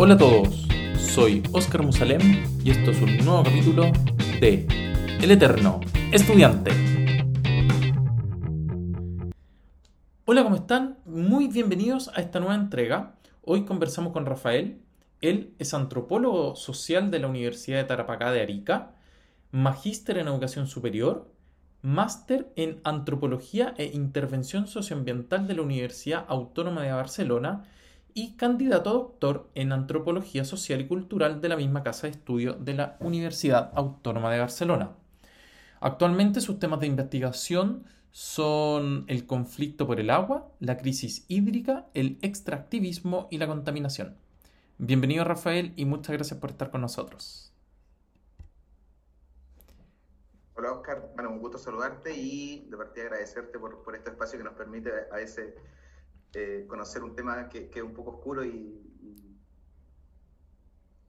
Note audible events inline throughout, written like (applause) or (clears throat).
Hola a todos, soy Oscar Musalem y esto es un nuevo capítulo de El Eterno Estudiante. Hola, ¿cómo están? Muy bienvenidos a esta nueva entrega. Hoy conversamos con Rafael. Él es antropólogo social de la Universidad de Tarapacá de Arica, magíster en educación superior, máster en antropología e intervención socioambiental de la Universidad Autónoma de Barcelona y candidato a doctor en Antropología Social y Cultural de la misma Casa de Estudio de la Universidad Autónoma de Barcelona. Actualmente sus temas de investigación son el conflicto por el agua, la crisis hídrica, el extractivismo y la contaminación. Bienvenido Rafael y muchas gracias por estar con nosotros. Hola Oscar, bueno, un gusto saludarte y de partida agradecerte por, por este espacio que nos permite a ese eh, conocer un tema que, que, es un poco oscuro y,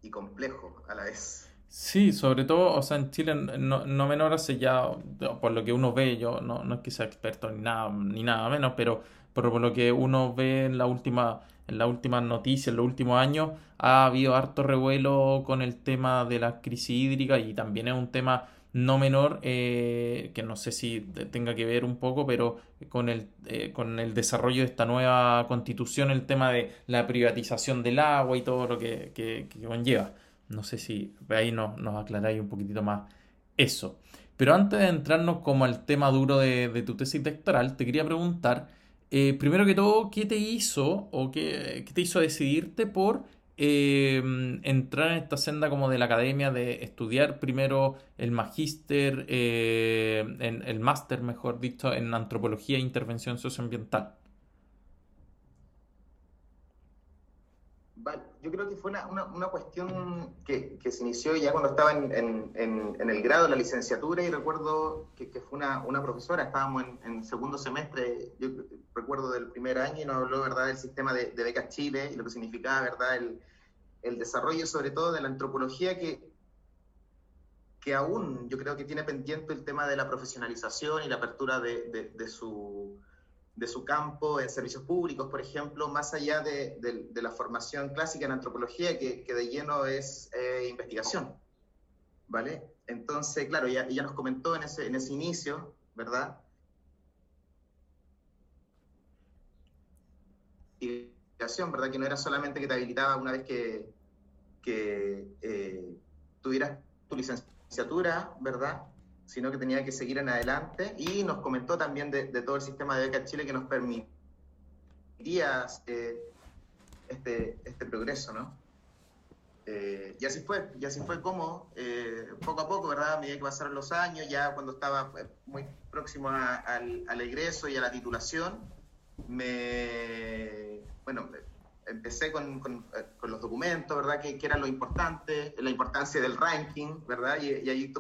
y, complejo a la vez. Sí, sobre todo, o sea, en Chile no, no menor hace ya, por lo que uno ve, yo no, no es que sea experto ni nada, ni nada menos, pero, por lo que uno ve en la última, en la última noticia, en los últimos años, ha habido harto revuelo con el tema de la crisis hídrica y también es un tema no menor, eh, que no sé si tenga que ver un poco, pero con el, eh, con el desarrollo de esta nueva constitución, el tema de la privatización del agua y todo lo que, que, conlleva. No sé si ahí nos, nos aclaráis un poquitito más eso. Pero antes de entrarnos como al tema duro de, de tu tesis doctoral, te quería preguntar, eh, primero que todo, ¿qué te hizo o qué, qué te hizo decidirte por Em, entrar en esta senda como de la academia, de estudiar primero el magíster, eh, en, el máster, mejor dicho, en antropología e intervención socioambiental? Yo creo que fue una, una, cuestión que, que, se inició ya cuando estaba en, en, en, el grado, de la licenciatura, y recuerdo que, que fue una, una, profesora, estábamos en, segundo semestre, yo recuerdo del primer año, y nos habló, ¿verdad?, del sistema de, de becas Chile y lo que significaba, ¿verdad?, el, el desarrollo sobre todo de la antropología que, que aún yo creo que tiene pendiente el tema de la profesionalización y la apertura de, de su de su campo en servicios públicos, por ejemplo, más allá de, la formación clásica en antropología, que, de lleno es eh, investigación. ¿Vale? Entonces, claro, ya nos comentó en ese, en ese inicio, ¿verdad? Investigación, ¿verdad? Que no era solamente que te habilitaba una vez que, que eh, tuvieras tu licenciatura, ¿verdad? Sino que tenía que seguir en adelante y nos comentó también de, todo el sistema de beca Chile que nos permitía eh, este, este progreso, ¿no? Eh, y así fue, y así fue como, eh, poco a poco, ¿verdad? A medida que pasaron los años, ya cuando estaba muy próximo al, al, egreso y a la titulación, me, bueno, empecé con, con, con los documentos, ¿verdad? Que, que, era lo importante, la importancia del ranking, ¿verdad? Y, y ahí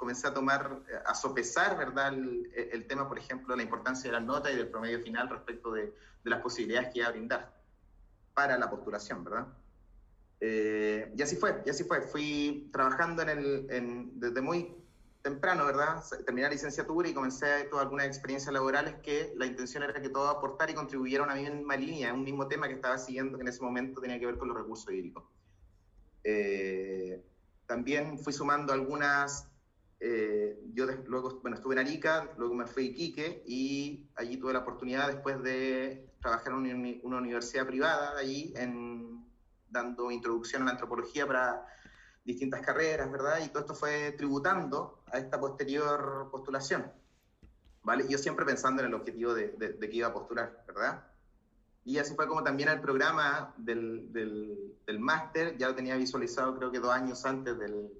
comencé a tomar, a sopesar, ¿verdad?, el, el, tema, por ejemplo, la importancia de la nota y del promedio final respecto de, de las posibilidades que iba a brindar para la postulación, ¿verdad? Eh, y así fue, y así fue. Fui trabajando en el, en, desde muy temprano, ¿verdad? Terminé la licenciatura y comencé todas algunas experiencias laborales que la intención era que todo aportara y contribuyera a una misma línea, un mismo tema que estaba siguiendo que en ese momento tenía que ver con los recursos hídricos. Eh, también fui sumando algunas eh, yo luego, bueno, estuve en Arica, luego me fui a Iquique y allí tuve la oportunidad después de trabajar en una universidad privada allí, en, dando introducción a la antropología para distintas carreras, ¿verdad? Y todo esto fue tributando a esta posterior postulación, ¿vale? Yo siempre pensando en el objetivo de, de, que iba a postular, ¿verdad? Y así fue como también el programa del, del, del máster, ya lo tenía visualizado creo que dos años antes del,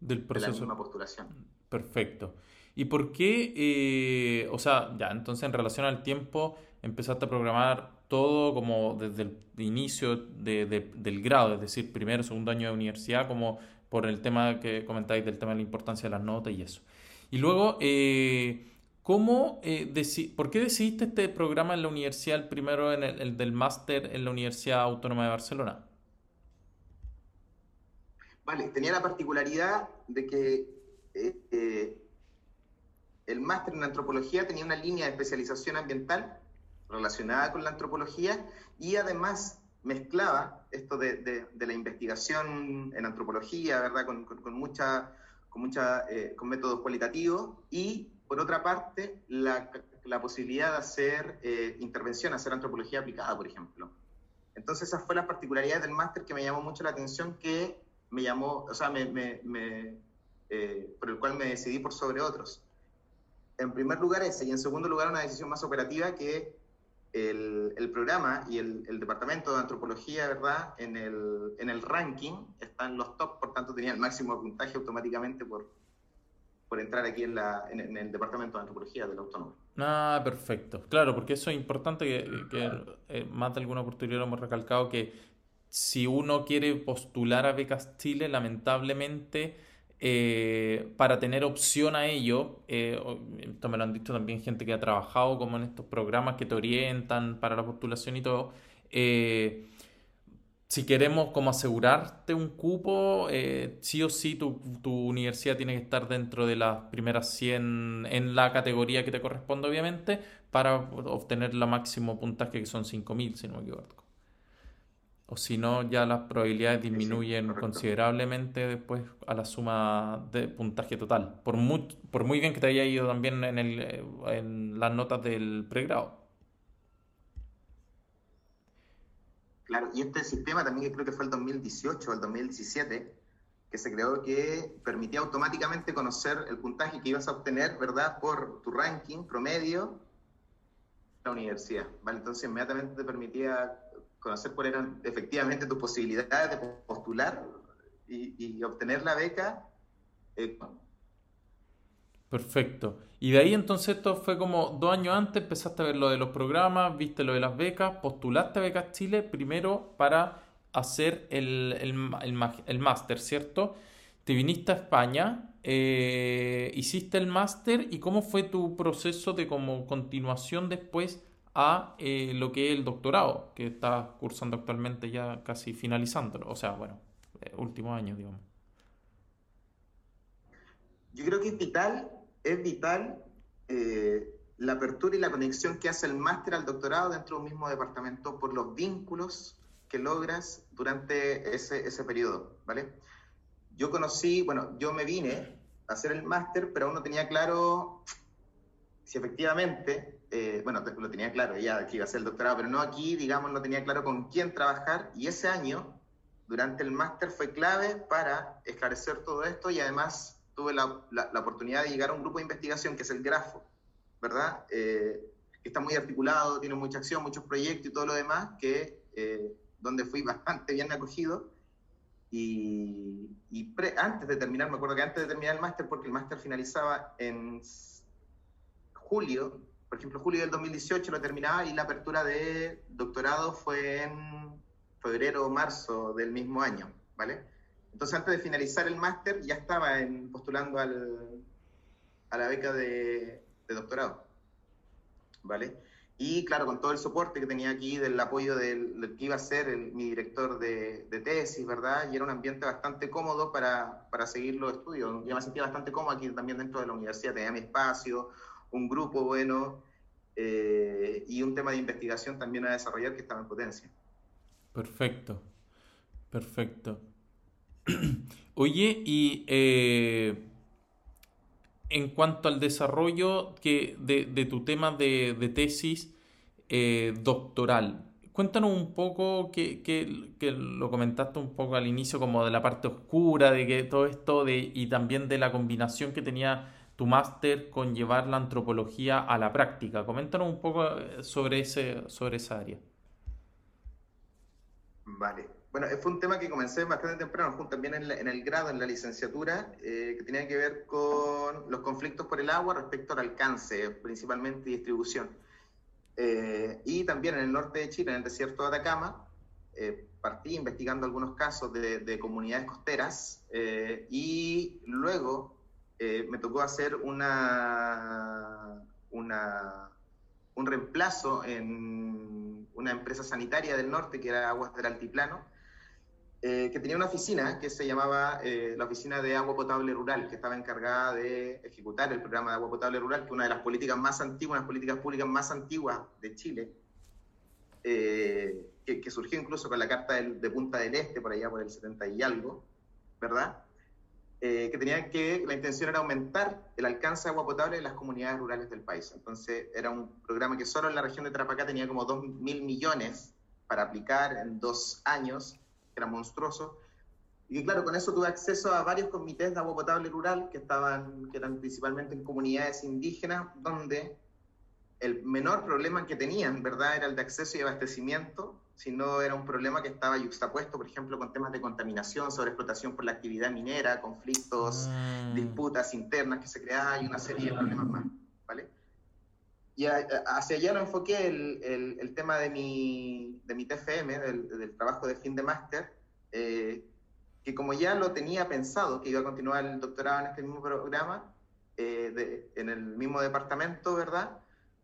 del proceso. De la misma postulación. Perfecto. ¿Y por qué, eh, o sea, ya, entonces en relación al tiempo, empezaste a programar todo como desde el inicio de, del grado, es decir, primero, segundo año de universidad, como por el tema que comentáis del tema de la importancia de las notas y eso. Y luego, eh, ¿cómo, eh, ¿por qué decidiste este programa en la universidad, el primero en el del máster en la Universidad Autónoma de Barcelona? Tenía la particularidad de que eh, eh, el máster en antropología tenía una línea de especialización ambiental relacionada con la antropología y además mezclaba esto de, de, la investigación en antropología, ¿verdad? Con, con, mucha, con, mucha, eh, con métodos cualitativos y, por otra parte, la, la posibilidad de hacer eh, intervención, hacer antropología aplicada, por ejemplo. Entonces, esas fueron las particularidades del máster que me llamó mucho la atención, que me llamó, o sea, me, me, eh, por el cual me decidí por sobre otros. En primer lugar ese, y en segundo lugar una decisión más operativa que el, el programa y el, el, departamento de antropología, ¿verdad? En el, en el ranking están los top, por tanto tenía el máximo puntaje automáticamente por, por entrar aquí en, la, en, el departamento de antropología del autónomo. Ah, perfecto. Claro, porque eso es importante que, que eh, más de alguna oportunidad hemos recalcado que si uno quiere postular a Becas Chile, lamentablemente eh, para tener opción a ello, eh, esto me lo han dicho también gente que ha trabajado como en estos programas que te orientan para la postulación y todo, eh, si queremos como asegurarte un cupo, sí o sí tu, tu, universidad tiene que estar dentro de las primeras 100 en la categoría que te corresponde obviamente para obtener la máximo puntaje que son 5.000 si no me equivoco o si no, ya las probabilidades disminuyen considerablemente después a la suma de puntaje total. Por muy, por muy bien que te haya ido también en, el, eh, en las notas del pregrado. Claro, y este sistema también creo que fue el 2018 o el 2017, que se creó que permitía automáticamente conocer el puntaje que ibas a obtener, ¿verdad? Por tu ranking promedio la universidad, ¿vale? Entonces inmediatamente te permitía conocer cuáles eran efectivamente tus posibilidades de postular y, obtener la beca. Eh, Perfecto. Y de ahí entonces esto fue como dos años antes, empezaste a ver lo de los programas, viste lo de las becas, postulaste a Becas Chile primero para hacer el, el, máster, ¿cierto? Te viniste a España, eh, hiciste el máster y cómo fue tu proceso de como continuación después a eh, lo que es el doctorado, que está cursando actualmente ya casi finalizándolo, o sea, bueno, eh, último año, digamos. Yo creo que es vital, es vital eh, la apertura y la conexión que hace el máster al doctorado dentro de un mismo departamento por los vínculos que logras durante ese, ese periodo, ¿vale? Yo conocí, bueno, yo me vine a hacer el máster, pero aún no tenía claro si efectivamente eh, bueno, lo tenía claro ya que iba a ser el doctorado, pero no aquí, digamos, no tenía claro con quién trabajar y ese año, durante el máster, fue clave para esclarecer todo esto y además tuve la, la, oportunidad de llegar a un grupo de investigación que es el Grafo, ¿verdad? Eh, que está muy articulado, tiene mucha acción, muchos proyectos y todo lo demás, que, eh, donde fui bastante bien acogido. Y antes de terminar, me acuerdo que antes de terminar el máster, porque el máster finalizaba en julio por ejemplo, julio del 2018 lo terminaba y la apertura de doctorado fue en febrero o marzo del mismo año, ¿vale? Entonces, antes de finalizar el máster, ya estaba en, postulando al, a la beca de, doctorado, ¿vale? Y claro, con todo el soporte que tenía aquí del apoyo del, que iba a ser mi director de, de, tesis, ¿verdad? Y era un ambiente bastante cómodo para, para seguir los estudios. Yo me sentía bastante cómodo aquí también dentro de la universidad, tenía mi espacio, un grupo bueno eh, y un tema de investigación también a desarrollar que estaba en potencia. Perfecto, perfecto. (clears throat) Oye, y eh, en cuanto al desarrollo que de, tu tema de, de tesis eh, doctoral, cuéntanos un poco, que, que, que, lo comentaste un poco al inicio, como de la parte oscura, de que todo esto, de, y también de la combinación que tenía tu máster con llevar la antropología a la práctica. Coméntanos un poco eh, sobre, ese, sobre esa área. Vale. Bueno, fue un tema que comencé bastante temprano, también en, en el grado, en la licenciatura, eh, que tenía que ver con los conflictos por el agua respecto al alcance, principalmente distribución. Eh, y también en el norte de Chile, en el desierto de Atacama, partí investigando algunos casos de, de comunidades costeras y luego eh, me tocó hacer una, un reemplazo en una empresa sanitaria del norte, que era Aguas del Altiplano, eh, que tenía una oficina que se llamaba eh, la Oficina de Agua Potable Rural, que estaba encargada de ejecutar el programa de agua potable rural, que es una de las políticas más antiguas, las políticas públicas más antiguas de Chile, que surgió incluso con la Carta de Punta del Este, por allá por el 70 y algo, ¿verdad? Eh, que tenía que, la intención era aumentar el alcance de agua potable en las comunidades rurales del país. Entonces, era un programa que solo en la región de Tarapacá tenía como 2 mil millones para aplicar en dos años, que era monstruoso. Y claro, con eso tuve acceso a varios comités de agua potable rural que, estaban, que eran principalmente en comunidades indígenas, donde el menor problema que tenían, ¿verdad?, era el de acceso y abastecimiento sino era un problema que estaba yuxtapuesto, por ejemplo, con temas de contaminación, sobreexplotación por la actividad minera, conflictos, ah. disputas internas que se creaban y una serie de problemas más, ¿vale? Y hacia allá lo enfoqué el, el, tema de mi, de mi TFM, del, del trabajo de fin de máster, eh, que como ya lo tenía pensado, que iba a continuar el doctorado en este mismo programa, eh, en el mismo departamento, ¿verdad?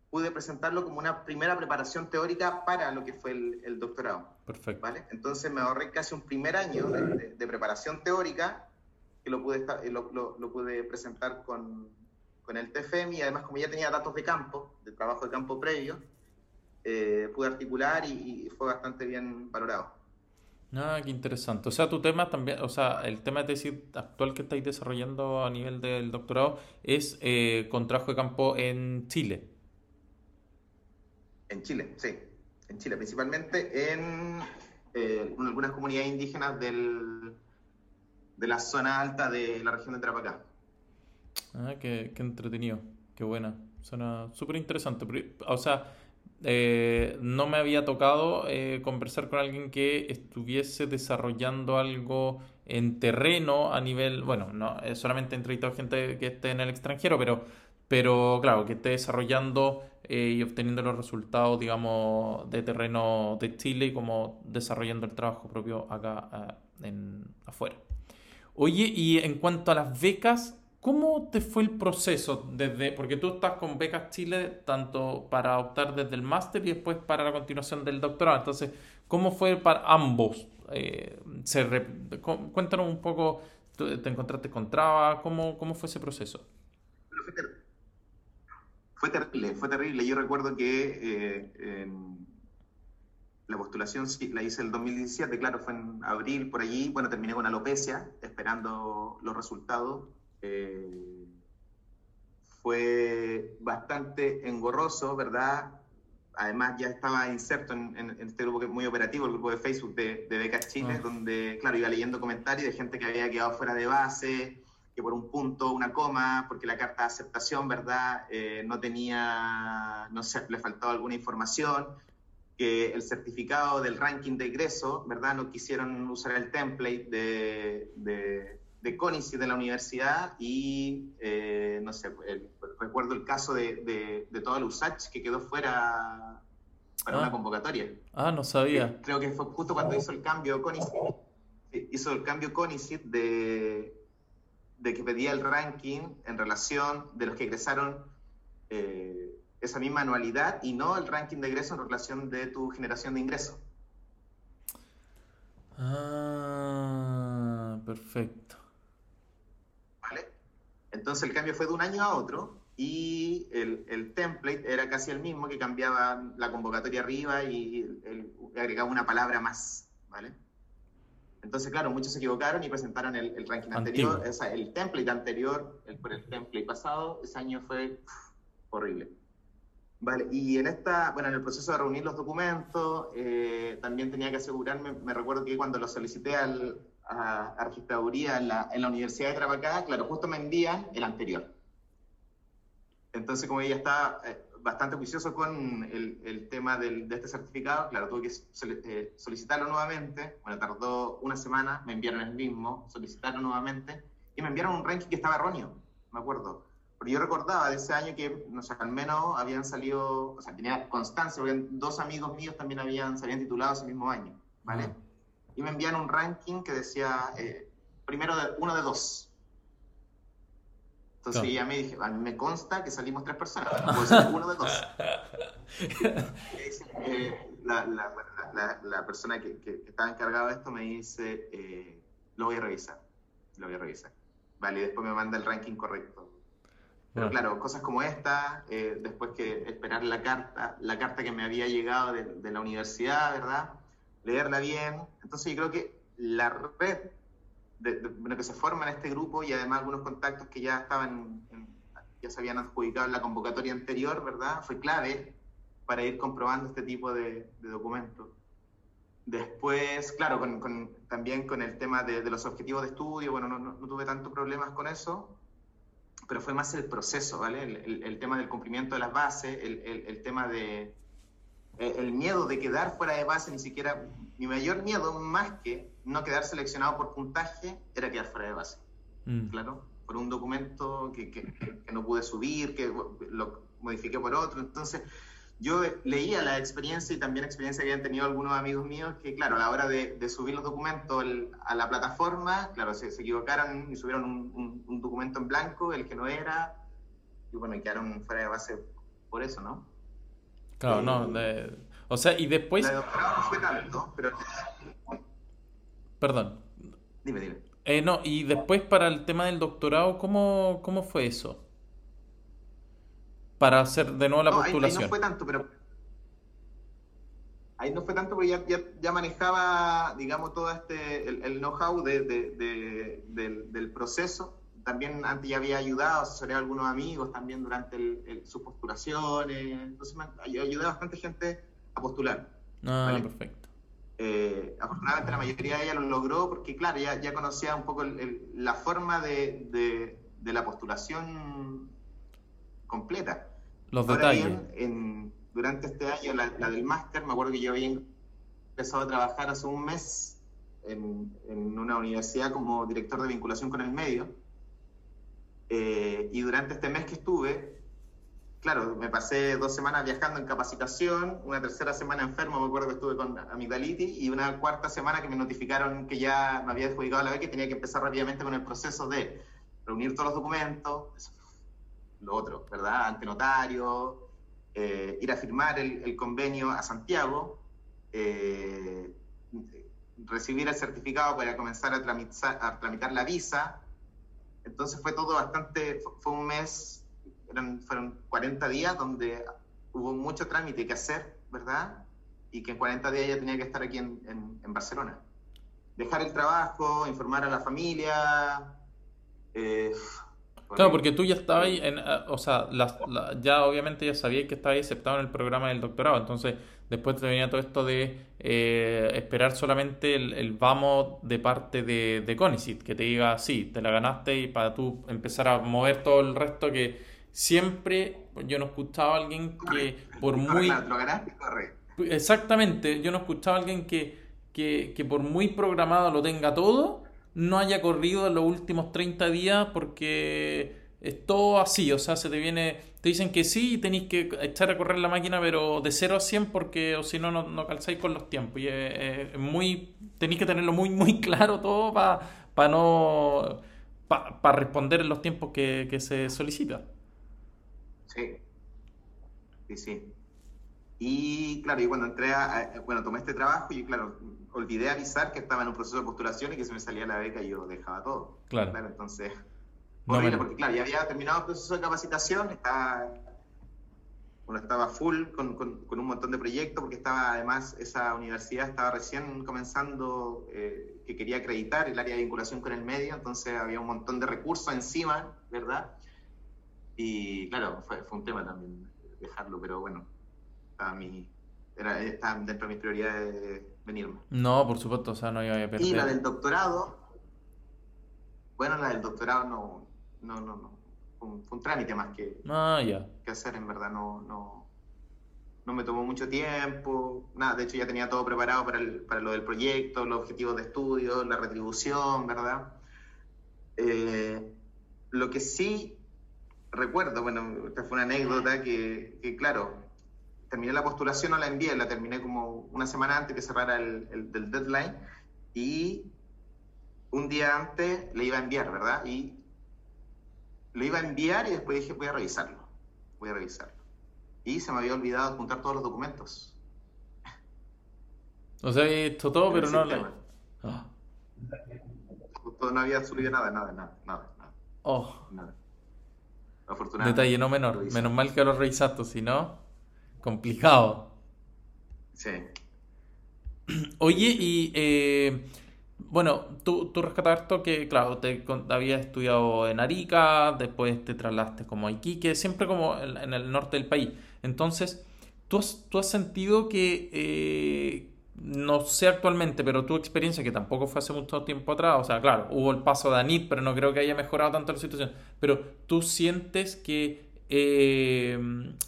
Pude presentarlo como una primera preparación teórica para lo que fue el, doctorado. Perfecto. ¿vale? Entonces me ahorré casi un primer año de, preparación teórica que lo pude, lo, lo, pude presentar con, con, el TFM y además como ya tenía datos de campo, de trabajo de campo previo, eh, pude articular y, fue bastante bien valorado. Ah, qué interesante. O sea, tu tema también, o sea, el tema de tesis actual que estáis desarrollando a nivel del doctorado es eh, con trabajo de campo en Chile. En Chile, sí. En Chile, principalmente en, eh, algunas comunidades indígenas del, de la zona alta de la región de Tarapacá. Ah, qué, entretenido, qué buena. Suena súper interesante. O sea, eh, no me había tocado eh, conversar con alguien que estuviese desarrollando algo en terreno a nivel, bueno, no solamente he entrevistado gente que esté en el extranjero, pero, pero claro, que esté desarrollando eh, y obteniendo los resultados, digamos, de terreno de Chile y como desarrollando el trabajo propio acá eh, en, afuera. Oye, y en cuanto a las becas, ¿cómo te fue el proceso? desde Porque tú estás con Becas Chile tanto para optar desde el máster y después para la continuación del doctorado. Entonces, ¿cómo fue para ambos? Eh, Cuéntanos un poco, ¿te encontraste con trabas? ¿Cómo, cómo fue ese proceso? Fue terrible, fue terrible. Yo recuerdo que eh, la postulación la hice el 2017, claro, fue en abril, por allí. Bueno, terminé con alopecia, esperando los resultados. Eh, fue bastante engorroso, ¿verdad? Además, ya estaba inserto en, este grupo que es muy operativo, el grupo de Facebook de, de Becas Chile, ah. donde, claro, iba leyendo comentarios de gente que había quedado fuera de base, que por un punto, una coma, porque la carta de aceptación, ¿verdad? Eh, no tenía, no sé, le faltaba alguna información, que el certificado del ranking de ingreso, ¿verdad? No quisieron usar el template de, de, de CONICI de la universidad y, eh, no sé, recuerdo el caso de, de, todo el USACH que quedó fuera para una ah. convocatoria. Ah, no sabía. Creo que fue justo cuando hizo el cambio CONICI, hizo el cambio CONICI de de que pedía el ranking en relación de los que egresaron eh, esa misma anualidad y no el ranking de egreso en relación de tu generación de ingreso. Ah, perfecto. ¿Vale? Entonces el cambio fue de un año a otro y el, el template era casi el mismo, que cambiaba la convocatoria arriba y agregaba una palabra más, ¿vale? Entonces, claro, muchos se equivocaron y presentaron el, ranking anterior, o sea, el template anterior, el, por el template pasado, ese año fue horrible. Vale, y en esta, bueno, en el proceso de reunir los documentos, eh, también tenía que asegurarme, me recuerdo que cuando lo solicité al, a, a registraduría en la, en la, Universidad de Trabacá, claro, justo me envían el anterior. Entonces, como ella está, eh, bastante juicioso con el, el tema del, de este certificado. Claro, tuve que eh, solicitarlo nuevamente. Bueno, tardó una semana, me enviaron el mismo, solicitarlo nuevamente y me enviaron un ranking que estaba erróneo, me acuerdo. Porque yo recordaba de ese año que, no sé, al menos habían salido, o sea, tenía constancia, porque dos amigos míos también habían, se habían titulado ese mismo año, ¿vale? Y me enviaron un ranking que decía, eh, primero de, uno de dos, entonces ya me dije, me consta que salimos tres personas, (laughs) puede ser uno de dos. (laughs) la, la, la, persona que, que, estaba encargada de esto me dice, eh, lo voy a revisar, lo voy a revisar. Vale, y después me manda el ranking correcto. Pero claro, cosas como esta, eh, después que esperar la carta, la carta que me había llegado de, de, la universidad, ¿verdad? leerla bien. Entonces yo creo que la red de, que se forma en este grupo y además algunos contactos que ya estaban, ya se habían adjudicado en la convocatoria anterior, ¿verdad? Fue clave para ir comprobando este tipo de, documentos. Después, claro, con, también con el tema de, los objetivos de estudio, bueno, no, no, tuve tantos problemas con eso, pero fue más el proceso, ¿vale? El, el, tema del cumplimiento de las bases, el, el tema de, el miedo de quedar fuera de base, ni siquiera, mi mayor miedo, más que no quedar seleccionado por puntaje, era quedar fuera de base. Mm. Claro, por un documento que, que, que, no pude subir, que lo modifiqué por otro. Entonces, yo leía la experiencia y también experiencia que habían tenido algunos amigos míos que, claro, a la hora de, de subir los documentos a la plataforma, claro, se, se equivocaron y subieron un, un, documento en blanco, el que no era, y bueno, quedaron fuera de base por eso, ¿no? Claro, no. De... O sea, y después. La de doctorado no fue tanto, pero. Perdón. Dime, dime. Eh, no, y después para el tema del doctorado, ¿cómo, cómo fue eso? Para hacer de nuevo la postulación. Ahí, no fue tanto, pero. Ahí no fue tanto porque ya, ya, ya manejaba, digamos, todo este, el, know-how de, de, del, del proceso también antes ya había ayudado, asesoré a algunos amigos también durante sus postulaciones, entonces me, ayudé a bastante gente a postular. Ah, perfecto. Eh, afortunadamente la mayoría de ellas lo logró porque, claro, ya, ya conocía un poco la forma de, de, la postulación completa. Los detalles. en, durante este año, la, del máster, me acuerdo que yo había empezado a trabajar hace un mes en, en una universidad como director de vinculación con el medio eh, y durante este mes que estuve, claro, me pasé dos semanas viajando en capacitación, una tercera semana enfermo, me acuerdo que estuve con amigdalitis, y una cuarta semana que me notificaron que ya me había adjudicado la beca y tenía que empezar rápidamente con el proceso de reunir todos los documentos, lo otro, ¿verdad? Ante notario, eh, ir a firmar el, convenio a Santiago, eh, recibir el certificado para comenzar a tramitar, a tramitar la visa, entonces fue todo bastante, fue un mes, eran, fueron 40 días donde hubo mucho trámite que hacer, ¿verdad? Y que en 40 días ya tenía que estar aquí en, en, Barcelona. Dejar el trabajo, informar a la familia. Eh, claro, porque tú ya estabas ahí, en, eh, o sea, ya obviamente ya sabías que estabas aceptado en el programa del doctorado, entonces Después te venía todo esto de eh, esperar solamente el, vamos de parte de, de Conicet, que te diga, sí, te la ganaste y para tú empezar a mover todo el resto que siempre yo no escuchaba a alguien que por muy... Exactamente, yo no escuchaba a alguien que, que, que por muy programado lo tenga todo, no haya corrido en los últimos 30 días porque es todo así, o sea, se te viene, te dicen que sí tenéis que echar a correr la máquina, pero de 0 a 100 porque o si no, no calzáis con los tiempos. Y es, muy, tenéis que tenerlo muy, muy (laughs) claro todo para no, para responder en los tiempos que, que se solicita. Sí, sí, sí. Y claro, y cuando entré a, bueno, tomé este trabajo y claro, olvidé avisar que estaba en un proceso de postulación y que se me salía la beca y yo dejaba todo. Claro. claro entonces porque claro, ya había terminado el proceso de capacitación, estaba, bueno, estaba full con, con, un montón de proyectos, porque estaba además esa universidad estaba recién comenzando, eh, que quería acreditar el área de vinculación con el medio, entonces había un montón de recursos encima, ¿verdad? Y claro, fue, fue un tema también dejarlo, pero bueno, estaba, mi, era, estaba dentro de mis prioridades de venirme. No, por supuesto, o sea, no iba a perder. Y la del doctorado, bueno, la del doctorado no, no, no, no. Fue un, trámite más que, ah, que hacer, en verdad. No, no, no me tomó mucho tiempo. Nada, de hecho ya tenía todo preparado para, el, para lo del proyecto, los objetivos de estudio, la retribución, ¿verdad? Eh, lo que sí recuerdo, bueno, esta fue una anécdota que, que, claro, terminé la postulación, no la envié, la terminé como una semana antes que cerrara el, el, el deadline y un día antes le iba a enviar, ¿verdad? Y lo iba a enviar y después dije, voy a revisarlo, voy a revisarlo. Y se me había olvidado juntar todos los documentos. O sea, esto todo, pero no... Ah. No había subido nada, nada, nada, nada. Oh. Nada. Afortunadamente. Detalle no menor. Menos mal que lo revisaste, si no, complicado. Sí. Oye, y eh, bueno, tú, tú rescataste que, claro, te habías estudiado en Arica, después te trasladaste como a Iquique, siempre como en, el norte del país. Entonces, ¿tú has, tú has sentido que, eh, no sé actualmente, pero tu experiencia, que tampoco fue hace mucho tiempo atrás, o sea, claro, hubo el paso de ANIT, pero no creo que haya mejorado tanto la situación, pero tú sientes que eh,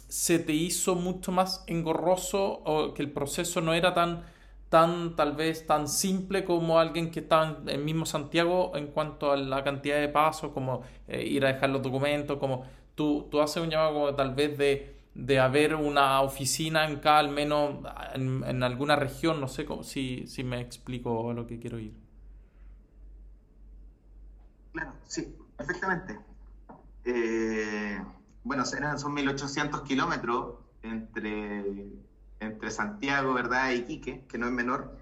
se te hizo mucho más engorroso o que el proceso no era tan tan tal vez tan simple como alguien que está en el mismo Santiago en cuanto a la cantidad de pasos, como eh, ir a dejar los documentos, como tú, tú haces un llamado tal vez de, de haber una oficina en cada, al menos en, alguna región, no sé si, si me explico a lo que quiero ir. Claro, sí, perfectamente. Eh, bueno, son 1800 kilómetros entre entre Santiago, ¿verdad? Y Iquique, que no es menor,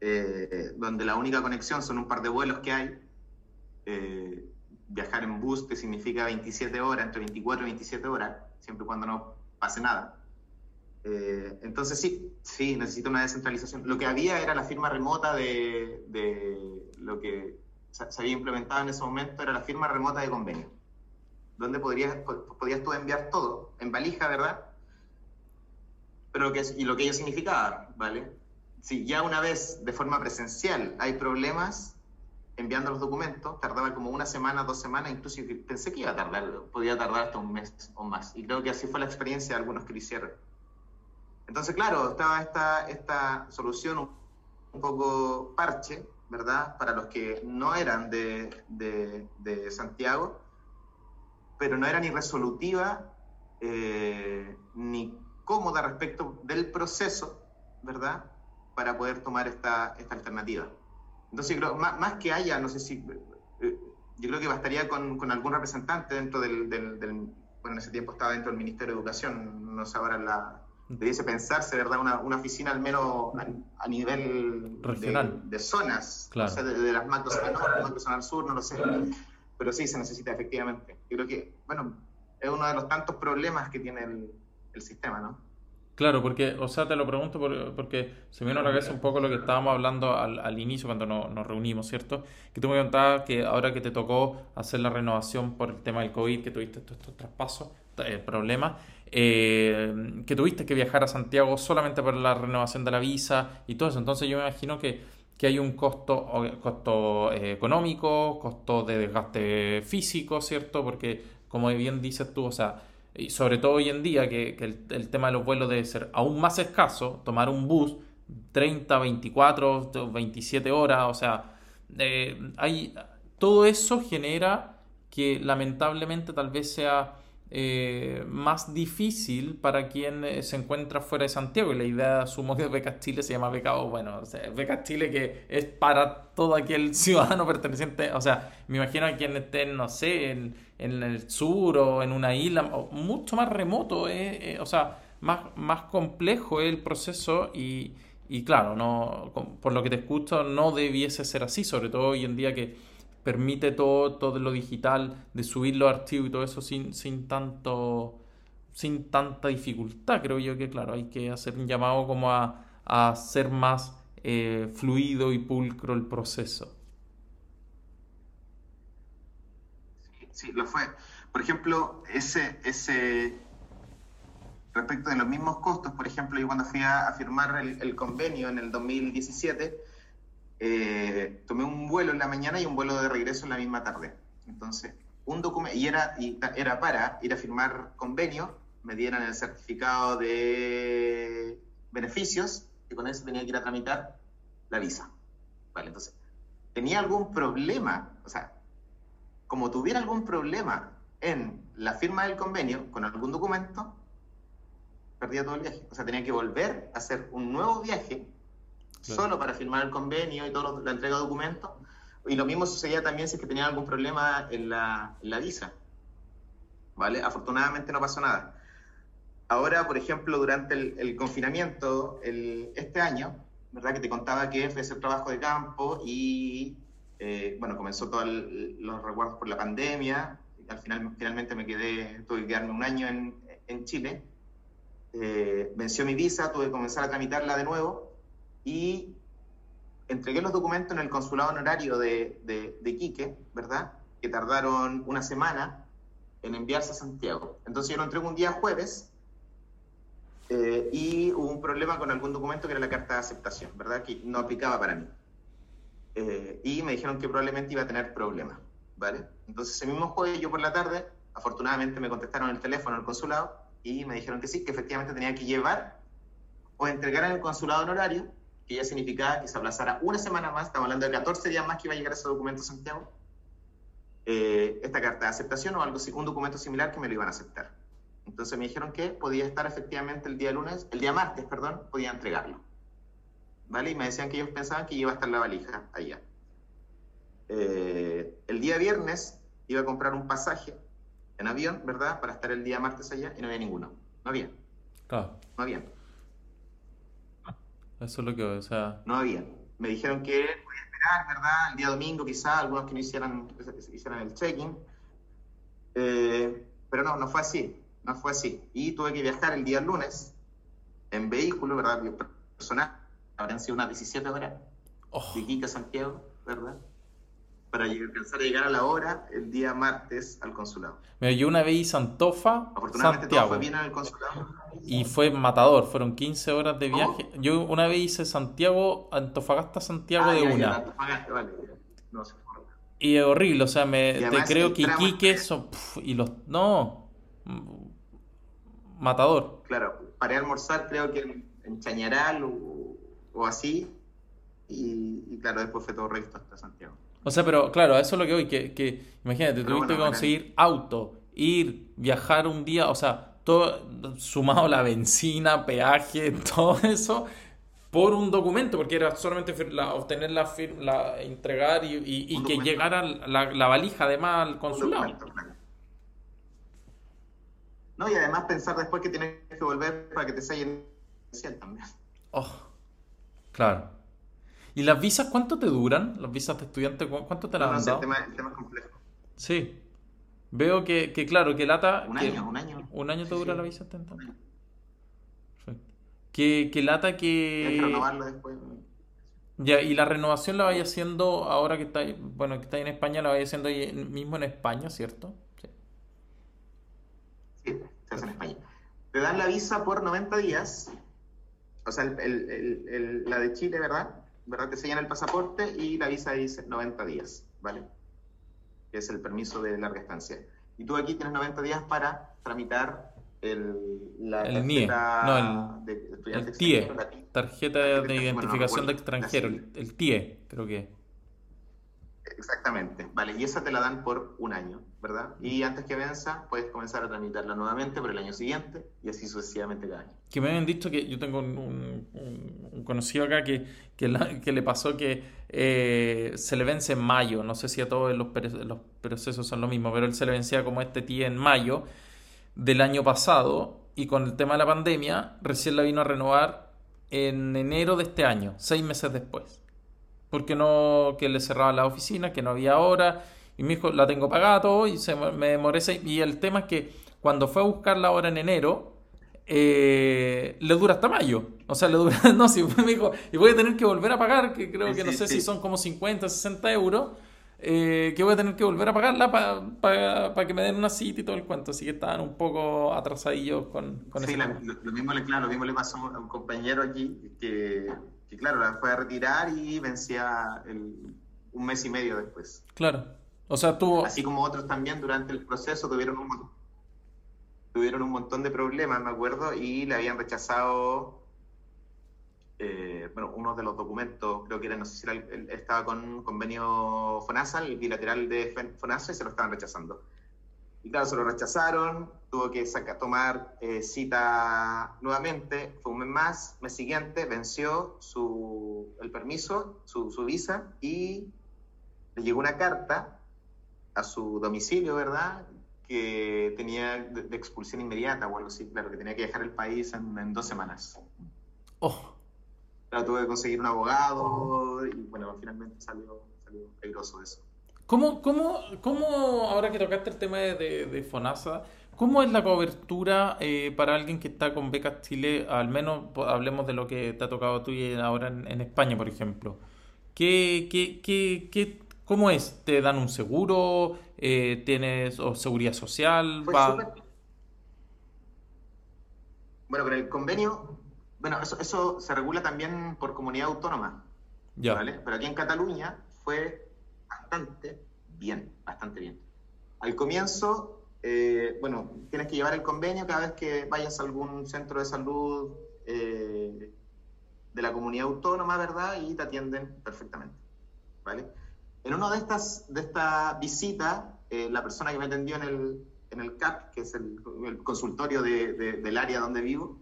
eh, donde la única conexión son un par de vuelos que hay. Eh, viajar en bus te significa 27 horas, entre 24 y 27 horas, siempre y cuando no pase nada. Eh, entonces sí, sí, necesito una descentralización. Lo que había era la firma remota de, de lo que se había implementado en ese momento, era la firma remota de convenio, donde podrías, podías tú enviar todo en valija, ¿verdad? Pero que, y lo que ello significaba, ¿vale? Si ya una vez de forma presencial hay problemas enviando los documentos, tardaba como una semana, dos semanas, incluso pensé que iba a tardar, podía tardar hasta un mes o más. Y creo que así fue la experiencia de algunos que lo hicieron. Entonces, claro, estaba esta, esta solución un, poco parche, ¿verdad? Para los que no eran de, de, de Santiago, pero no era ni resolutiva eh, ni cómoda respecto del proceso, ¿verdad? Para poder tomar esta, esta alternativa. Entonces, creo, más, más, que haya, no sé si, eh, yo creo que bastaría con, con algún representante dentro del, del, bueno, en ese tiempo estaba dentro del Ministerio de Educación, no sé ahora la, debiese pensarse, ¿verdad? Una, una oficina al menos a, nivel Regional. De, zonas, claro. de, las macros al norte, macros al sur, no lo sé, pero sí se necesita efectivamente. Yo creo que, bueno, es uno de los tantos problemas que tiene el, sistema, ¿no? Claro, porque, o sea, te lo pregunto porque se me vino un poco lo que estábamos hablando al, inicio cuando nos, reunimos, ¿cierto? Que tú me contabas que ahora que te tocó hacer la renovación por el tema del COVID, que tuviste estos, estos traspasos, eh, problemas, eh, que tuviste que viajar a Santiago solamente por la renovación de la visa y todo eso. Entonces yo me imagino que, que hay un costo, costo eh, económico, costo de desgaste físico, ¿cierto? Porque como bien dices tú, o sea, y sobre todo hoy en día que, el, tema de los vuelos debe ser aún más escaso, tomar un bus 30, 24, 27 horas, o sea, eh, hay, todo eso genera que lamentablemente tal vez sea eh, más difícil para quien eh, se encuentra fuera de Santiago. Y la idea, asumo que Becas Chile se llama Becado, bueno, o sea, Becas Chile que es para todo aquel (laughs) ciudadano perteneciente, o sea, me imagino a quien esté, no sé, en, el sur o en una isla, mucho más remoto, eh, o sea, más, más complejo el proceso y, y claro, no, por lo que te escucho, no debiese ser así, sobre todo hoy en día que permite todo, todo lo digital, de subir los archivos y todo eso sin, sin tanto sin tanta dificultad. Creo yo que, claro, hay que hacer un llamado como a, a ser más eh, fluido y pulcro el proceso. Sí, lo fue. Por ejemplo, ese, ese respecto de los mismos costos, por ejemplo, yo cuando fui a, firmar el, convenio en el 2017, eh, tomé un vuelo en la mañana y un vuelo de regreso en la misma tarde. Entonces, un documento, y era, y era para ir a firmar convenio, me dieran el certificado de beneficios, y con eso tenía que ir a tramitar la visa. Vale, entonces, tenía algún problema, o sea, como tuviera algún problema en la firma del convenio con algún documento, perdía todo el viaje. O sea, tenía que volver a hacer un nuevo viaje solo para firmar el convenio y toda la entrega de documentos. Y lo mismo sucedía también si es que tenía algún problema en la, visa. ¿Vale? Afortunadamente no pasó nada. Ahora, por ejemplo, durante el, confinamiento, el, este año, ¿verdad? Que te contaba que fue hacer trabajo de campo y, eh, bueno, comenzó todos los recuerdos por la pandemia. Al final, finalmente me quedé, tuve que quedarme un año en, en Chile. Eh, venció mi visa, tuve que comenzar a tramitarla de nuevo y entregué los documentos en el consulado honorario de, de, de Quique, ¿verdad? Que tardaron una semana en enviarse a Santiago. Entonces yo lo entrego un día jueves eh, y hubo un problema con algún documento que era la carta de aceptación, ¿verdad? Que no aplicaba para mí. Eh, y me dijeron que probablemente iba a tener problemas, ¿vale? Entonces ese mismo jueves, yo por la tarde, afortunadamente me contestaron el teléfono al consulado y me dijeron que sí, que efectivamente tenía que llevar o entregar en el consulado honorario, que ya significaba que se aplazara una semana más, estamos hablando de 14 días más que iba a llegar ese documento a Santiago, eh, esta carta de aceptación o algo, un documento similar que me lo iban a aceptar. Entonces me dijeron que podía estar efectivamente el día lunes, el día martes, perdón, podía entregarlo. ¿Vale? Y me decían que ellos pensaban que iba a estar la valija allá. Eh, el día viernes iba a comprar un pasaje en avión, ¿verdad? Para estar el día martes allá y no había ninguno. No había. Claro. No había. Eso es lo que, o sea... No había. Me dijeron que podía esperar, ¿verdad? El día domingo quizás, algunos que no hicieran, hicieran el check-in. Eh, pero no, no fue así no fue así. Y tuve que viajar el día lunes en vehículo, ¿verdad? Personal, habrán sido unas 17 horas oh. de Iquique a Santiago, ¿verdad? Para alcanzar a llegar a la hora el día martes al consulado. Me yo una vez hice Antofa, Afortunadamente Santiago. todo fue bien en el consulado. Y fue matador, fueron 15 horas de viaje. Yo una vez hice Santiago, Antofagasta, Santiago ah, de ya, una. Ya, Antofagasta, vale. No, se y es horrible, o sea, me te creo que Iquique son, y los no matador. Claro, paré a almorzar creo que en, Chañaral o, así, y, claro, después fue todo recto hasta Santiago. O sea, pero claro, eso es lo que voy, que, que imagínate, tuviste que conseguir auto, ir, viajar un día, o sea, todo sumado la benzina, peaje, (laughs) todo eso, por un documento, porque era solamente obtener la, la entregar y, que llegara la, valija además al consulado. No, y además pensar después que tienes que volver para que te sellen también. Oh, claro. ¿Y las visas cuánto te duran? ¿Las visas de estudiante cuánto te las no, han dado? El tema, el tema, es complejo. Sí. Veo que, que claro, que lata... Un año, un año. ¿Un año te dura la visa Perfecto. Que, que lata que... Hay que renovarlo después. Ya, y la renovación la vaya haciendo ahora que está, bueno, que está en España, la vaya haciendo ahí mismo en España, ¿cierto? se hace en España. Te dan la visa por 90 días, o sea, la de Chile, ¿verdad? ¿Verdad? Te sellan el pasaporte y la visa dice 90 días, ¿vale? Que es el permiso de larga estancia. Y tú aquí tienes 90 días para tramitar el, la el NIE, no, el, de TIE, tarjeta de, identificación de extranjero, el TIE, creo que. Exactamente, vale, y esa te la dan por un año, Y antes que venza, puedes comenzar a tramitarla nuevamente por el año siguiente y así sucesivamente cada año. Que me habían dicho que yo tengo un, conocido acá que, que, le pasó que eh, se le vence en mayo, no sé si a todos los, los procesos son lo mismo, pero él se le vencía como este tío en mayo del año pasado y con el tema de la pandemia recién la vino a renovar en enero de este año, seis meses después. Porque no, que le cerraba la oficina, que no había hora, y me dijo, la tengo pagada todo, y se, me demoré y el tema es que cuando fue a buscar la hora en enero, eh, le dura hasta mayo. O sea, le dura, (laughs) no, si me dijo, y voy a tener que volver a pagar, que creo que no sé si son como 50, 60 euros, eh, que voy a tener que volver a pagarla para que me den una cita y todo el cuento. Así que estaban un poco atrasadillos con, con sí, lo, mismo le, claro, lo mismo le pasó a un compañero aquí que que claro, la fue a retirar y vencía un mes y medio después. Claro. O sea, tuvo... Así como otros también durante el proceso tuvieron un, tuvieron un montón de problemas, me acuerdo, y le habían rechazado, eh, bueno, uno de los documentos, creo que era, no sé si era, estaba con convenio FONASA, el bilateral de FONASA, y se lo estaban rechazando. Y claro, se lo rechazaron, tuvo que sacar, tomar eh, cita nuevamente, fue un mes más, mes siguiente venció su, el permiso, su, su visa, y le llegó una carta a su domicilio, ¿verdad? Que tenía de, expulsión inmediata o algo así, claro, que tenía que dejar el país en, dos semanas. Oh. Claro, tuve que conseguir un abogado y bueno, finalmente salió, salió peligroso eso. ¿Cómo, cómo, cómo, ahora que tocaste el tema de, de FONASA, cómo es la cobertura eh, para alguien que está con Becas Chile? Al menos hablemos de lo que te ha tocado a ti ahora en, España, por ejemplo. ¿Qué, qué, qué, qué, ¿Cómo es? ¿Te dan un seguro? Eh, ¿Tienes o seguridad social? Bueno, con el convenio, bueno, eso, eso se regula también por comunidad autónoma. Ya. ¿vale? Pero aquí en Cataluña fue bastante bien, bastante bien. Al comienzo, eh, bueno, tienes que llevar el convenio cada vez que vayas a algún centro de salud eh, de la comunidad autónoma, ¿verdad? Y te atienden perfectamente, ¿vale? En una de estas de esta visitas, eh, la persona que me atendió en el, en el CAP, que es el, consultorio del área donde vivo,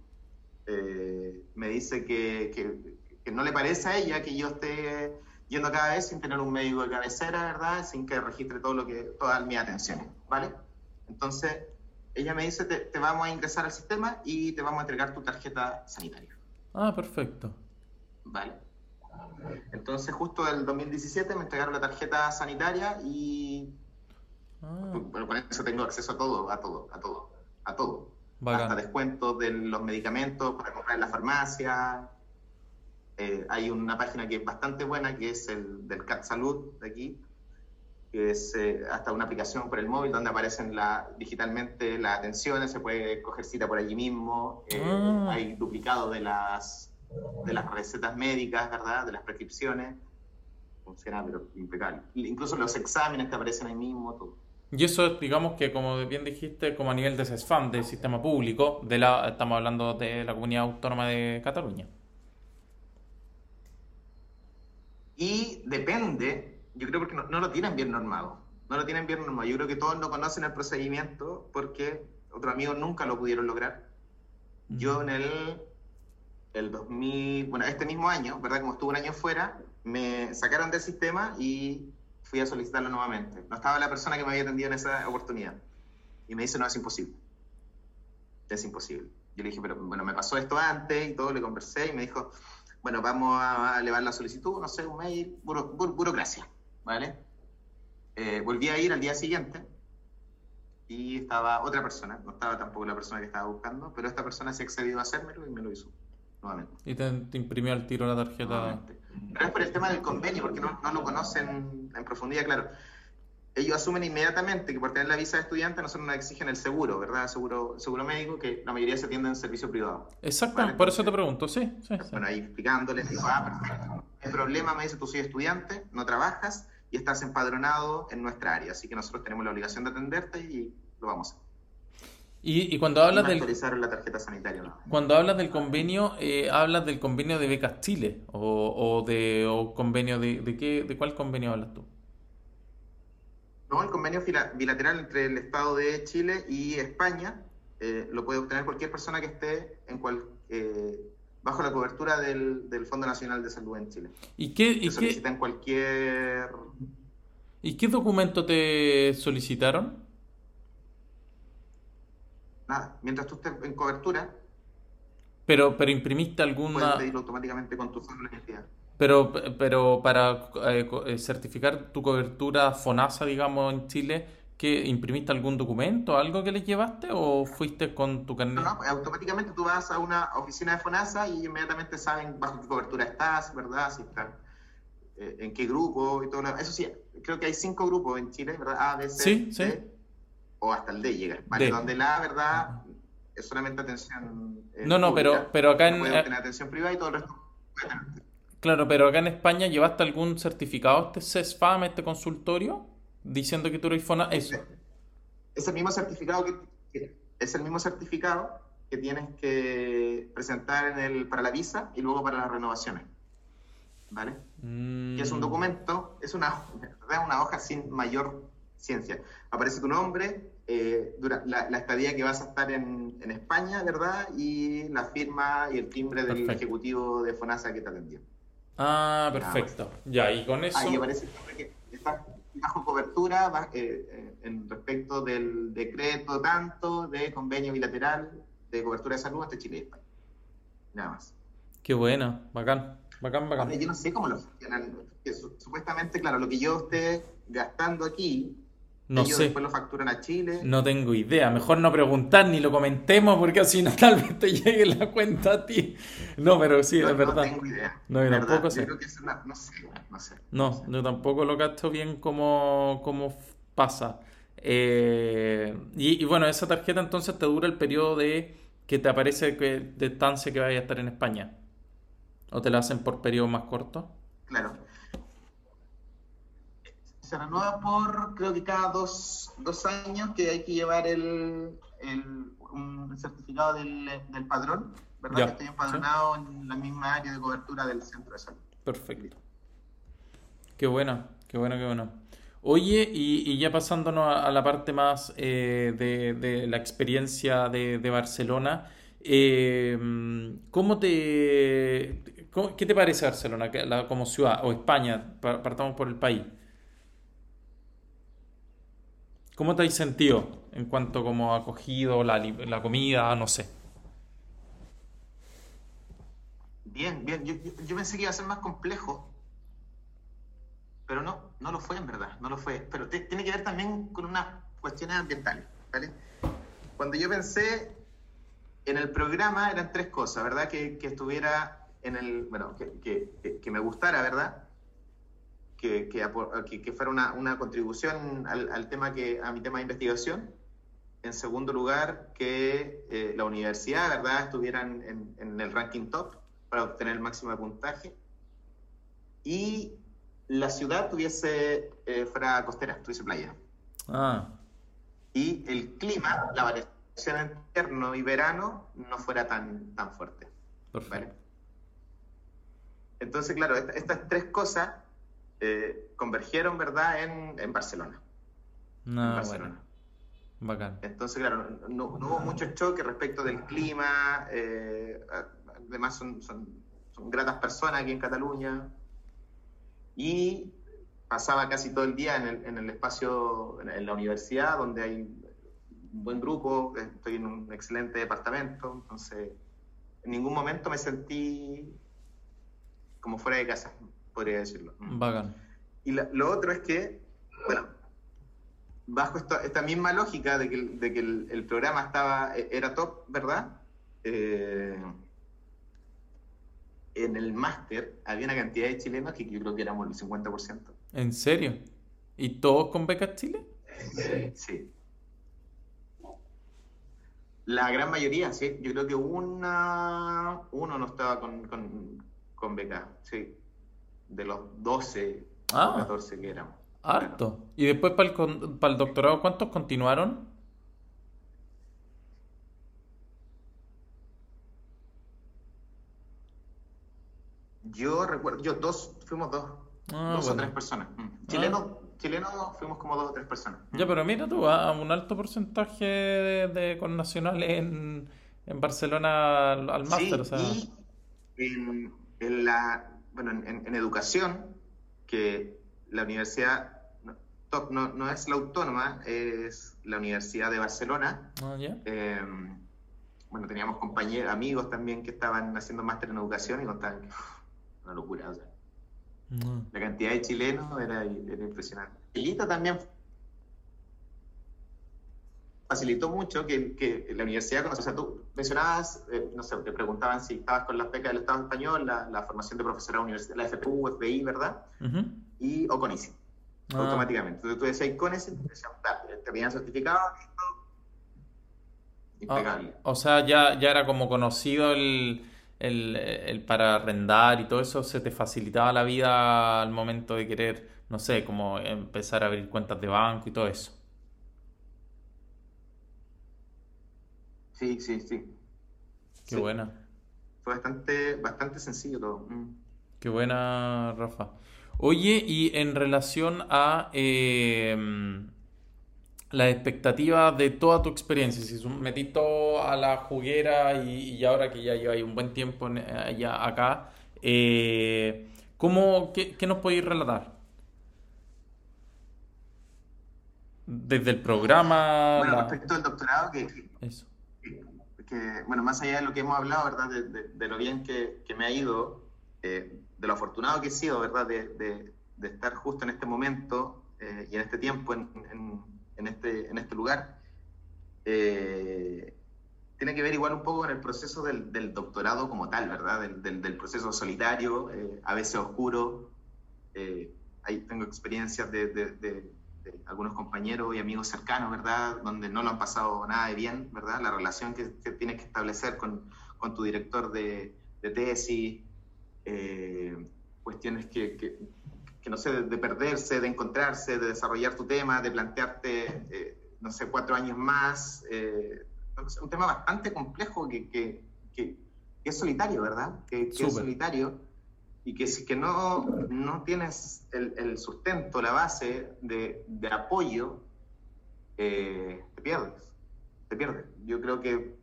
me dice que, que, que no le parece a ella que yo esté yendo cada vez sin tener un médico de cabecera, ¿verdad? Sin que registre todo lo que, todas mis atenciones, ¿vale? Entonces, ella me dice, te, te, vamos a ingresar al sistema y te vamos a entregar tu tarjeta sanitaria. Ah, perfecto. Vale. Entonces, justo del 2017 me entregaron la tarjeta sanitaria y... Ah. Bueno, con eso tengo acceso a todo, a todo, a todo, a todo. Hasta descuentos de los medicamentos para comprar en la farmacia, eh, hay una página que es bastante buena, que es el del CAT Salud de aquí, que es eh, hasta una aplicación por el móvil donde aparecen la, digitalmente las atenciones, se puede coger cita por allí mismo, eh, ah. hay duplicado de las, de las recetas médicas, ¿verdad? De las prescripciones. Funciona, pero impecable. Incluso los exámenes que aparecen ahí mismo, todo. Y eso, digamos que, como bien dijiste, como a nivel de CESFAM, del sistema público, de la, estamos hablando de la Comunidad Autónoma de Cataluña. Y depende, yo creo porque no, lo tienen bien normado. No lo tienen bien normado. Yo creo que todos no conocen el procedimiento porque otros amigos nunca lo pudieron lograr. Yo en el, el 2000, bueno, este mismo año, ¿verdad? Como estuve un año fuera, me sacaron del sistema y fui a solicitarlo nuevamente. No estaba la persona que me había atendido en esa oportunidad. Y me dice, no, es imposible. Es imposible. Yo le dije, pero bueno, me pasó esto antes y todo, le conversé y me dijo, bueno, vamos a elevar la solicitud, no sé, un mail, burocracia, ¿vale? Eh, volví a ir al día siguiente y estaba otra persona, no estaba tampoco la persona que estaba buscando, pero esta persona se accedió a hacérmelo y me lo hizo nuevamente. Y te, imprimió al tiro la tarjeta. Pero es por el tema del convenio, porque no, no lo conocen en profundidad, claro ellos asumen inmediatamente que por tener la visa de estudiante nosotros nos exigen el seguro, ¿verdad? Seguro, seguro médico, que la mayoría se atiende en servicio privado. Exacto, por eso te pregunto, sí, sí, Bueno, ahí explicándoles, digo, ah, perfecto. El problema, me dice, tú soy estudiante, no trabajas y estás empadronado en nuestra área, así que nosotros tenemos la obligación de atenderte y lo vamos a hacer. Y, cuando hablas del la tarjeta sanitaria, ¿no? cuando hablas del convenio, eh, hablas del convenio de becas Chile o, de o convenio de, de qué, de cuál convenio hablas tú? el convenio bilateral entre el Estado de Chile y España eh, lo puede obtener cualquier persona que esté en cual, eh, bajo la cobertura del, Fondo Nacional de Salud en Chile. ¿Y qué, y cualquier... ¿Y qué documento te solicitaron? Nada, mientras tú estés en cobertura... Pero, pero imprimiste alguna... Puedes pedirlo automáticamente con tu identidad. Pero, pero para eh, eh, certificar tu cobertura FONASA, digamos, en Chile, ¿qué, ¿imprimiste algún documento, algo que le llevaste o fuiste con tu carnet? No, automáticamente tú vas a una oficina de FONASA y inmediatamente saben bajo qué cobertura estás, ¿verdad? Si estás, eh, en qué grupo y todo lo Eso sí, creo que hay cinco grupos en Chile, ¿verdad? A, B, C, sí, sí. O hasta el D llega, ¿vale? Donde la ¿verdad? Es solamente atención. no, no, pero, pero acá en. Puede atención privada y todo el resto Claro, pero acá en España llevaste algún certificado, este CESFAM, este consultorio, diciendo que tú eres FONA, eso. Es el mismo certificado que, es el mismo certificado que tienes que presentar en el, para la visa y luego para las renovaciones. ¿Vale? Y es un mm. documento, es una, (laughs) una hoja sin mayor ciencia. Aparece tu nombre, eh, la, estadía que vas a estar en, en, España, ¿verdad? Y la firma y el timbre del ejecutivo de FONASA que te atendió. Ah, perfecto. Ya, y con eso. Ahí aparece que está bajo cobertura eh, eh, en respecto del decreto tanto de convenio bilateral de cobertura de salud entre Chile y España. Nada más. Qué bueno, bacán, bacán, bacán. Yo no sé cómo lo funcionan. Supuestamente, claro, lo que yo esté gastando aquí, no ellos sé. después lo facturan a Chile. No tengo idea. Mejor no preguntar ni lo comentemos porque así no (laughs) tal vez te llegue la cuenta a ti. No, pero sí, no, es verdad. No tengo idea. No, yo ¿Verdad? tampoco Yo sé. creo que es una, no sé, no sé. No, yo tampoco lo cacho bien cómo pasa. Eh, y, y bueno, esa tarjeta entonces te dura el periodo de que te aparece que, de estancia que vaya a estar en España. ¿O te la hacen por periodo más corto? Claro. Se renueva por, creo que cada dos, dos años que hay que llevar el, el- un certificado del, del padrón, ¿verdad? Ya, Que estoy empadronado en la misma área de cobertura del centro de salud. Perfecto. Qué buena, qué buena, qué buena. Oye, y, y ya pasándonos a, a la parte más eh, de, de la experiencia de, de Barcelona, eh, ¿cómo te, cómo- qué te parece Barcelona la- como ciudad o España? Pa- Partamos por el país. ¿Cómo te has sentido en cuanto como acogido, la, la comida, no sé? Bien, bien. Yo, yo- yo pensé que iba a ser más complejo, pero no, no lo fue en verdad, no lo fue. Pero tiene que ver también con unas cuestiones ambientales, ¿vale? Cuando yo pensé en el programa eran tres cosas, ¿verdad? Que, que estuviera en el, bueno, que- que- que me gustara, ¿verdad? Que, que, que- fuera una, una contribución al, al tema que, a mi tema de investigación. En segundo lugar, que eh, la universidad, ¿verdad?, estuvieran en, en el ranking top para obtener el máximo de puntaje. Y la ciudad tuviese, eh, fuera costera, tuviese playa. Ah, Y el clima, la variación en invierno y verano, no fuera tan, tan fuerte. ¿vale? perfecto. Entonces, claro, esta- estas tres cosas eh, convergieron, ¿verdad?, en, en Barcelona. en Ah, Barcelona. bueno, bacán. Entonces, claro, no, no hubo mucho choque respecto del clima. eh, además, son, son, son gratas personas aquí en Cataluña. Y pasaba casi todo el día en el, en el espacio, en, en la universidad, donde hay un buen grupo. Estoy en un excelente departamento. Entonces, en ningún momento me sentí como fuera de casa, podría decirlo. Bacán. Y la- lo otro es que, bueno, bajo esta, esta misma lógica de que, el- de que el, el programa estaba, e- era top, ¿verdad? Eh, en el máster había una cantidad de chilenos que yo creo que éramos el 50%. ¿En serio? ¿Y todos con becas Chile? Sí. La gran mayoría, sí. Yo creo que una, uno no estaba con, con, con beca, sí. De los 12 Ah. o 14 que éramos. Harto. ¿Y después para el, con- para el doctorado cuántos continuaron? Yo recuerdo, yo dos, fuimos dos, Ah, dos o tres personas. Mm. Chilenos, chilenos fuimos como dos o tres personas. Mm. Ya, pero mira tú, a un alto porcentaje de, de connacionales en, en Barcelona al, al máster, o sea. y en, en la, bueno, en, en- en educación, que la universidad no, no, no es la autónoma, es la Universidad de Barcelona. Ah. Eh, bueno, teníamos compañeros, amigos también que estaban haciendo máster en educación y contaban que una locura, o sea, la cantidad de chilenos era, era impresionante. Elita también facilitó mucho que, que la universidad, o sea, tú mencionabas, eh, no sé, te preguntaban si estabas con las becas del Estado español, la, la formación de profesorado universitario, la FPU, FBI, ¿verdad? Y, o CONICI, Ah, automáticamente. Entonces tú decías CONICI, te decían, "Dale, te pedían certificado, ah, impecable. o sea, ya, ya era como conocido el, el, el para arrendar y todo eso, se te facilitaba la vida al momento de querer, no sé, como empezar a abrir cuentas de banco y todo eso. Sí, sí, sí. Qué Sí, buena. Fue bastante, bastante sencillo todo. Mm. Qué buena, Rafa. Oye, y en relación a eh, las expectativas de toda tu experiencia, si metí todo a la juguera y, y ahora que ya lleváis un buen tiempo en- allá acá, eh, ¿cómo, qué, qué nos podéis relatar? Desde el programa, Bueno, la- respecto al doctorado, que- eso. Que, bueno, más allá de lo que hemos hablado, ¿verdad? De, de- de lo bien que, que me ha ido, eh, de lo afortunado que he sido, ¿verdad? De, de- estar justo en este momento eh, y en este tiempo, en, en, este, en este lugar, eh, tiene que ver igual un poco con el proceso del, del doctorado como tal, ¿verdad? Del, del, proceso solitario, eh, a veces oscuro. ahí tengo experiencias de, de, algunos compañeros y amigos cercanos, ¿verdad? Donde no lo han pasado nada de bien, ¿verdad? La relación que, que tienes que establecer con, con tu director de, tesis, cuestiones que, que, que, no sé, de, perderse, de encontrarse, de desarrollar tu tema, de plantearte, eh, no sé, cuatro años más. Eh, un tema bastante complejo que, que, que es solitario, ¿verdad? Que, es solitario y que si que no, no tienes el, el sustento, la base de, de apoyo, eh, te pierdes, te pierdes. Yo creo que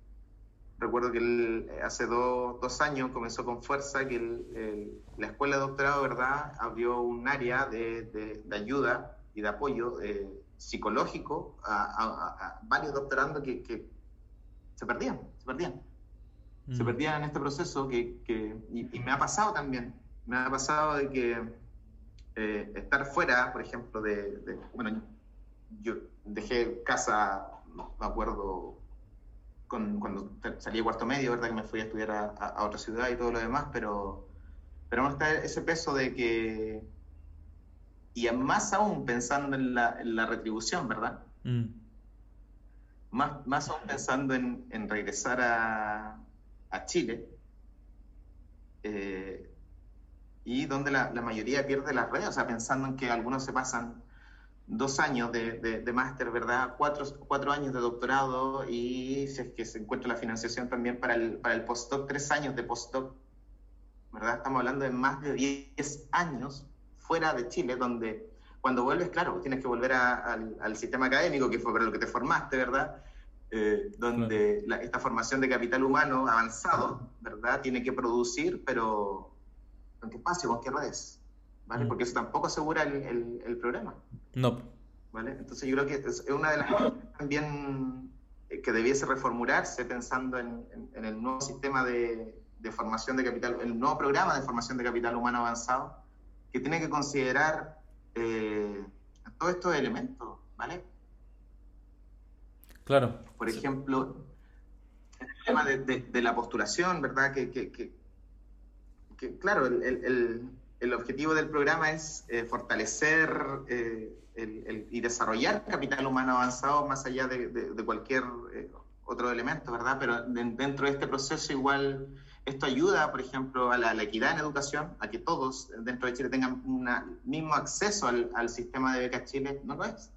recuerdo que hace dos años comenzó con fuerza que la escuela de doctorado, ¿verdad?, abrió un área de, de, ayuda y de apoyo eh, psicológico a, varios doctorandos que, que, se perdían, se perdían. Se mm. perdían en este proceso que, que y, me ha pasado también, me ha pasado de que eh, estar fuera, por ejemplo, de, bueno, yo dejé casa, me acuerdo, cuando salí de cuarto medio, ¿verdad? Que me fui a estudiar a, otra ciudad y todo lo demás, pero, pero no está ese peso de que, y más aún pensando en la, retribución, ¿verdad? Mm. Más, más aún pensando en, regresar a, Chile, eh, y donde la, la, mayoría pierde las redes, o sea, pensando en que algunos se pasan dos años de, de, máster, ¿verdad? Cuatro, cuatro, años de doctorado y si es que se encuentra la financiación también para el, para el postdoc, tres años de postdoc, ¿verdad? Estamos hablando de más de diez años fuera de Chile, donde cuando vuelves, claro, tienes que volver al, al, sistema académico, que fue para lo que te formaste, ¿verdad? Eh, donde esta formación de capital humano avanzado, ¿verdad? Tiene que producir, pero ¿en qué espacio, con qué redes? ¿vale? Mm. Porque eso tampoco asegura el, el, programa. No. ¿Vale? Entonces yo creo que es una de las cosas también eh, que debiese reformularse pensando en, en, el nuevo sistema de, de, formación de capital, el nuevo programa de formación de capital humano avanzado, que tiene que considerar eh, todos estos elementos, ¿vale? Claro. Por ejemplo, el tema de, de, la postulación, ¿verdad? Que, que, que, claro, el, el, el objetivo del programa es eh, fortalecer eh, y desarrollar capital humano avanzado más allá de, cualquier eh, otro elemento, ¿verdad? Pero dentro de este proceso igual esto ayuda, por ejemplo, a la, equidad en educación, a que todos dentro de Chile tengan un mismo acceso al, al, sistema de becas Chile. No lo es.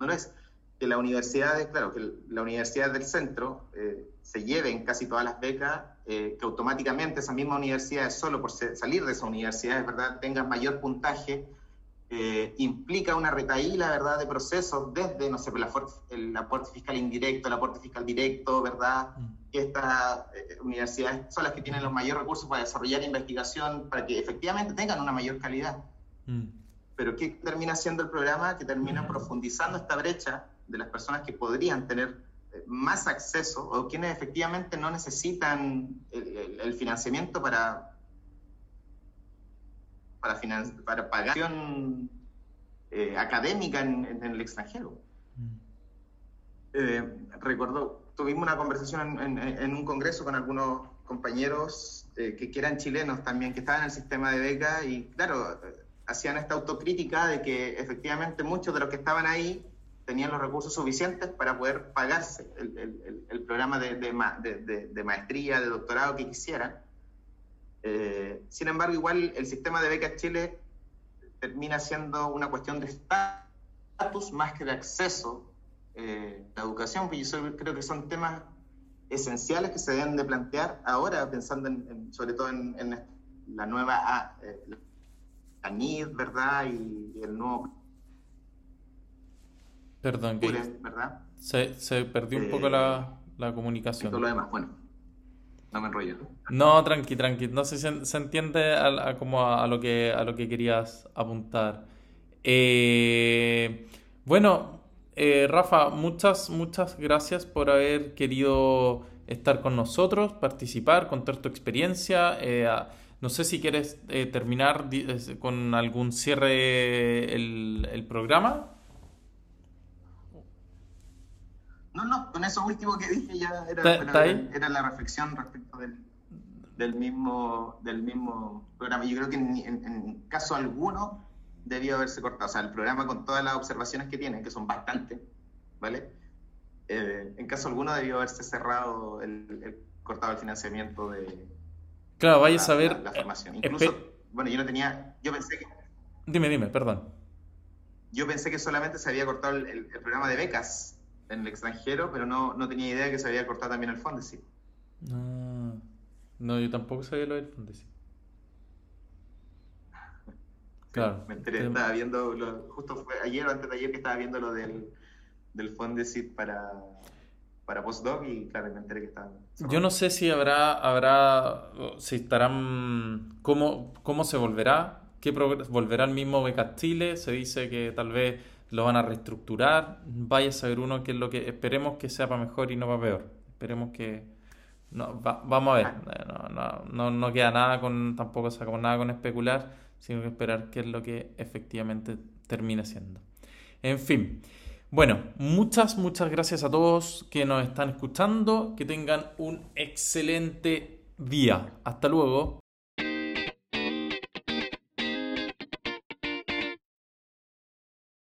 No lo es que la universidad, claro, que la universidad del centro eh, se lleven casi todas las becas, eh, que automáticamente esa misma universidad, solo por salir de esa universidad, ¿verdad?, tengan mayor puntaje, eh, implica una retaíla, ¿verdad?, de procesos desde, no sé, el aporte fiscal indirecto, el aporte fiscal directo, ¿verdad?, mm. que estas universidades son las que tienen los mayores recursos para desarrollar investigación, para que efectivamente tengan una mayor calidad. Mm. Pero ¿qué termina siendo el programa? Que termina mm. profundizando esta brecha de las personas que podrían tener eh, más acceso o quienes efectivamente no necesitan el, financiamiento para para, para pagar eh, académica en, el extranjero. Mm. Eh, recuerdo, tuvimos una conversación en, un congreso con algunos compañeros que, que, eran chilenos también, que estaban en el sistema de beca y claro, hacían esta autocrítica de que efectivamente muchos de los que estaban ahí tenían los recursos suficientes para poder pagarse el, programa de, de, maestría, de doctorado que quisieran. Eh, sin embargo, igual el sistema de becas Chile termina siendo una cuestión de estatus más que de acceso eh, a la educación, pues yo creo que son temas esenciales que se deben de plantear ahora, pensando en, sobre todo en, la nueva eh, la NID, ¿verdad? Y, y el nuevo Perdón, que ¿verdad? Se, se, perdió un poco la, eh, la comunicación. Todo lo demás, bueno, no me enrollo. No, tranqui, tranqui. No sé si se, entiende a, como a, lo que, a lo que querías apuntar. Eh, bueno, eh, Rafa, muchas, muchas gracias por haber querido estar con nosotros, participar, contar tu experiencia. No sé si quieres eh, terminar con algún cierre el, el programa. No, no, con eso último que dije ya era, era, la reflexión respecto del, del, mismo, del mismo programa. Yo creo que en, caso alguno debió haberse cortado. O sea, el programa con todas las observaciones que tiene, que son bastantes, ¿vale? Eh, en caso alguno debió haberse cerrado el, cortado el financiamiento de. Claro, vaya a saber. La, formación. Incluso, bueno, yo no tenía. Yo pensé que. Dime, dime, perdón. Yo pensé que solamente se había cortado el programa de becas en el extranjero, pero no, no tenía idea que se había cortado también el Fondesit. No, no, yo tampoco sabía lo del Fondesit. (laughs) Claro. Me enteré, estaba viendo, justo fue ayer o antes de ayer que estaba viendo lo del, del Fondesit para, para postdoc y claro, me enteré que estaban. Yo no sé si habrá, habrá, si estarán, cómo, cómo se volverá, qué volverá el mismo Becas Chile, se dice que tal vez lo van a reestructurar, vaya a saber uno qué es lo que esperemos que sea para mejor y no para peor. Esperemos que no, vamos a ver, no, no, no, queda nada con, tampoco sacamos nada con especular, sino que esperar qué es lo que efectivamente termine siendo. En fin, bueno, muchas, muchas gracias a todos que nos están escuchando, que tengan un excelente día. Hasta luego.